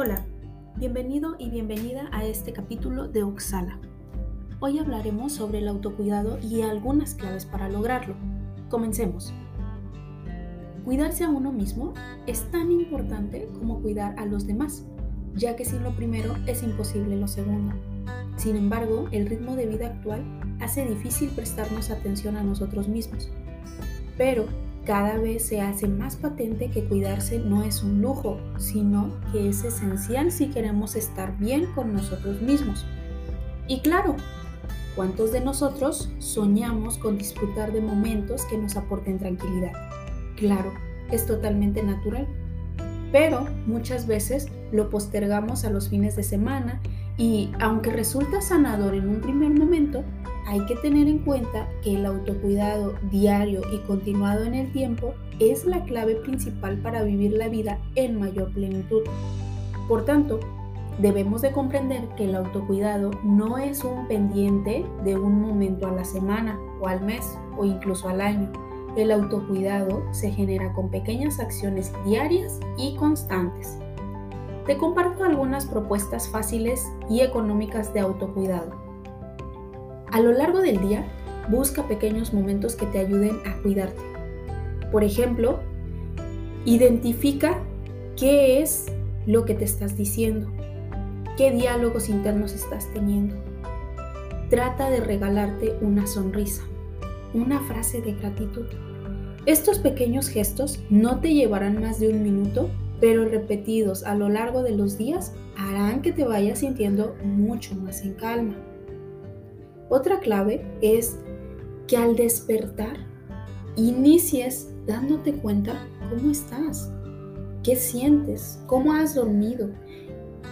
Hola, bienvenido y bienvenida a este capítulo de Oxala. Hoy hablaremos sobre el autocuidado y algunas claves para lograrlo. Comencemos. Cuidarse a uno mismo es tan importante como cuidar a los demás, ya que sin lo primero es imposible lo segundo. Sin embargo, el ritmo de vida actual hace difícil prestarnos atención a nosotros mismos. Pero cada vez se hace más patente que cuidarse no es un lujo, sino que es esencial si queremos estar bien con nosotros mismos. Y claro, ¿cuántos de nosotros soñamos con disfrutar de momentos que nos aporten tranquilidad? Claro, es totalmente natural. Pero muchas veces lo postergamos a los fines de semana y aunque resulta sanador en un primer momento, hay que tener en cuenta que el autocuidado diario y continuado en el tiempo es la clave principal para vivir la vida en mayor plenitud. Por tanto, debemos de comprender que el autocuidado no es un pendiente de un momento a la semana o al mes o incluso al año. El autocuidado se genera con pequeñas acciones diarias y constantes. Te comparto algunas propuestas fáciles y económicas de autocuidado. A lo largo del día, busca pequeños momentos que te ayuden a cuidarte. Por ejemplo, identifica qué es lo que te estás diciendo, qué diálogos internos estás teniendo. Trata de regalarte una sonrisa, una frase de gratitud. Estos pequeños gestos no te llevarán más de un minuto, pero repetidos a lo largo de los días harán que te vayas sintiendo mucho más en calma. Otra clave es que al despertar inicies dándote cuenta cómo estás, qué sientes, cómo has dormido,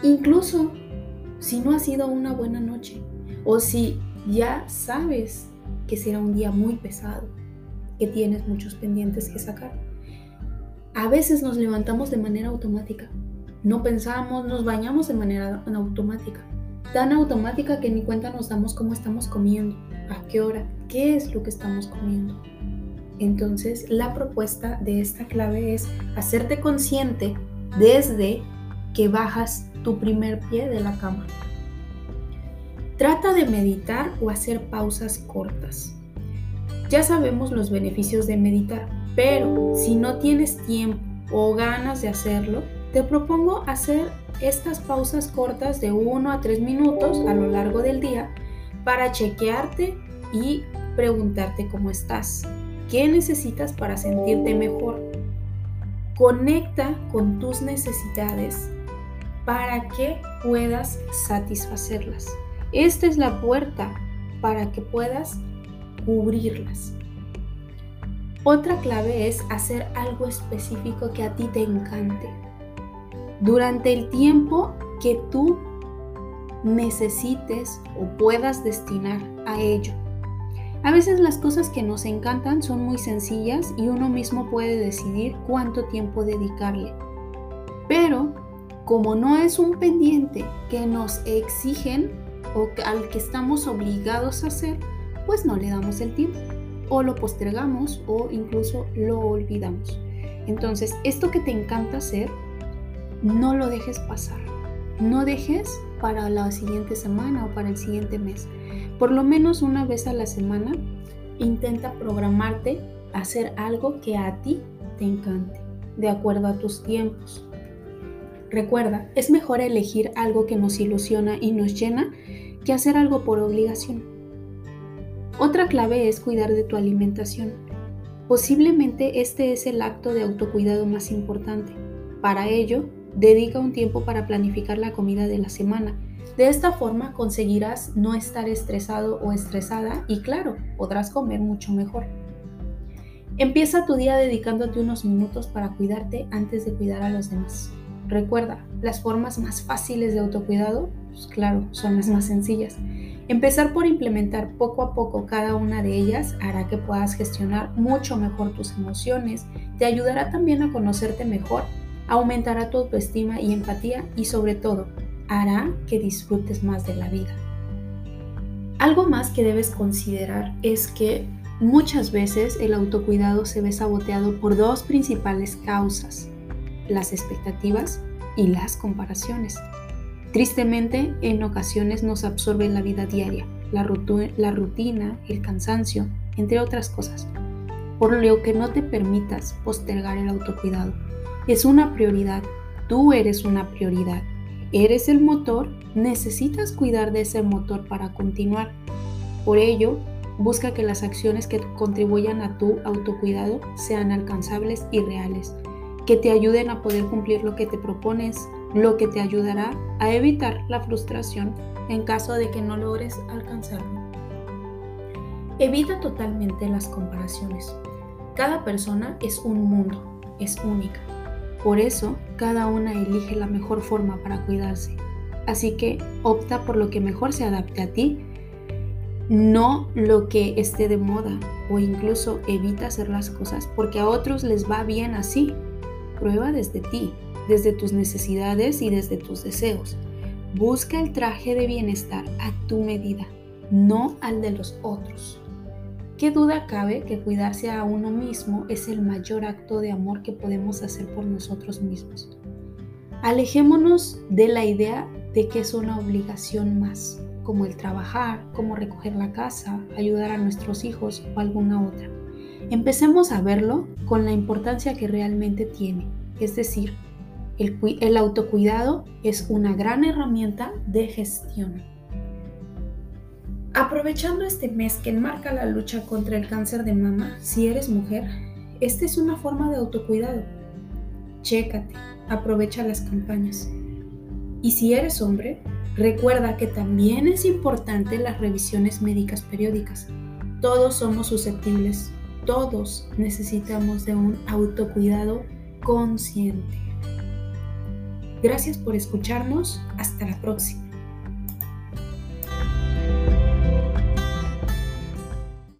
incluso si no ha sido una buena noche o si ya sabes que será un día muy pesado, que tienes muchos pendientes que sacar. A veces nos levantamos de manera automática, no pensamos, nos bañamos de manera automática tan automática que ni cuenta nos damos cómo estamos comiendo, a qué hora, qué es lo que estamos comiendo. Entonces, la propuesta de esta clave es hacerte consciente desde que bajas tu primer pie de la cama. Trata de meditar o hacer pausas cortas. Ya sabemos los beneficios de meditar, pero si no tienes tiempo o ganas de hacerlo, te propongo hacer estas pausas cortas de 1 a 3 minutos a lo largo del día para chequearte y preguntarte cómo estás. ¿Qué necesitas para sentirte mejor? Conecta con tus necesidades para que puedas satisfacerlas. Esta es la puerta para que puedas cubrirlas. Otra clave es hacer algo específico que a ti te encante durante el tiempo que tú necesites o puedas destinar a ello. A veces las cosas que nos encantan son muy sencillas y uno mismo puede decidir cuánto tiempo dedicarle. Pero como no es un pendiente que nos exigen o al que estamos obligados a hacer, pues no le damos el tiempo o lo postergamos o incluso lo olvidamos. Entonces, esto que te encanta hacer, no lo dejes pasar. No dejes para la siguiente semana o para el siguiente mes. Por lo menos una vez a la semana, intenta programarte a hacer algo que a ti te encante, de acuerdo a tus tiempos. Recuerda, es mejor elegir algo que nos ilusiona y nos llena que hacer algo por obligación. Otra clave es cuidar de tu alimentación. Posiblemente este es el acto de autocuidado más importante. Para ello, Dedica un tiempo para planificar la comida de la semana. De esta forma conseguirás no estar estresado o estresada y claro, podrás comer mucho mejor. Empieza tu día dedicándote unos minutos para cuidarte antes de cuidar a los demás. Recuerda, las formas más fáciles de autocuidado, pues claro, son las más sencillas. Empezar por implementar poco a poco cada una de ellas hará que puedas gestionar mucho mejor tus emociones, te ayudará también a conocerte mejor aumentará tu autoestima y empatía y sobre todo hará que disfrutes más de la vida. Algo más que debes considerar es que muchas veces el autocuidado se ve saboteado por dos principales causas, las expectativas y las comparaciones. Tristemente, en ocasiones nos absorbe la vida diaria, la, rutina, el cansancio, entre otras cosas, por lo que no te permitas postergar el autocuidado. Es una prioridad, tú eres una prioridad, eres el motor, necesitas cuidar de ese motor para continuar. Por ello, busca que las acciones que contribuyan a tu autocuidado sean alcanzables y reales, que te ayuden a poder cumplir lo que te propones, lo que te ayudará a evitar la frustración en caso de que no logres alcanzarlo. Evita totalmente las comparaciones. Cada persona es un mundo, es única. Por eso, cada una elige la mejor forma para cuidarse. Así que opta por lo que mejor se adapte a ti, no lo que esté de moda o incluso evita hacer las cosas porque a otros les va bien así. Prueba desde ti, desde tus necesidades y desde tus deseos. Busca el traje de bienestar a tu medida, no al de los otros. ¿Qué duda cabe que cuidarse a uno mismo es el mayor acto de amor que podemos hacer por nosotros mismos? Alejémonos de la idea de que es una obligación más, como el trabajar, como recoger la casa, ayudar a nuestros hijos o alguna otra. Empecemos a verlo con la importancia que realmente tiene, es decir, el, autocuidado es una gran herramienta de gestión. Aprovechando este mes que enmarca la lucha contra el cáncer de mama, si eres mujer, esta es una forma de autocuidado. Chécate, aprovecha las campañas. Y si eres hombre, recuerda que también es importante las revisiones médicas periódicas. Todos somos susceptibles, todos necesitamos de un autocuidado consciente. Gracias por escucharnos. Hasta la próxima.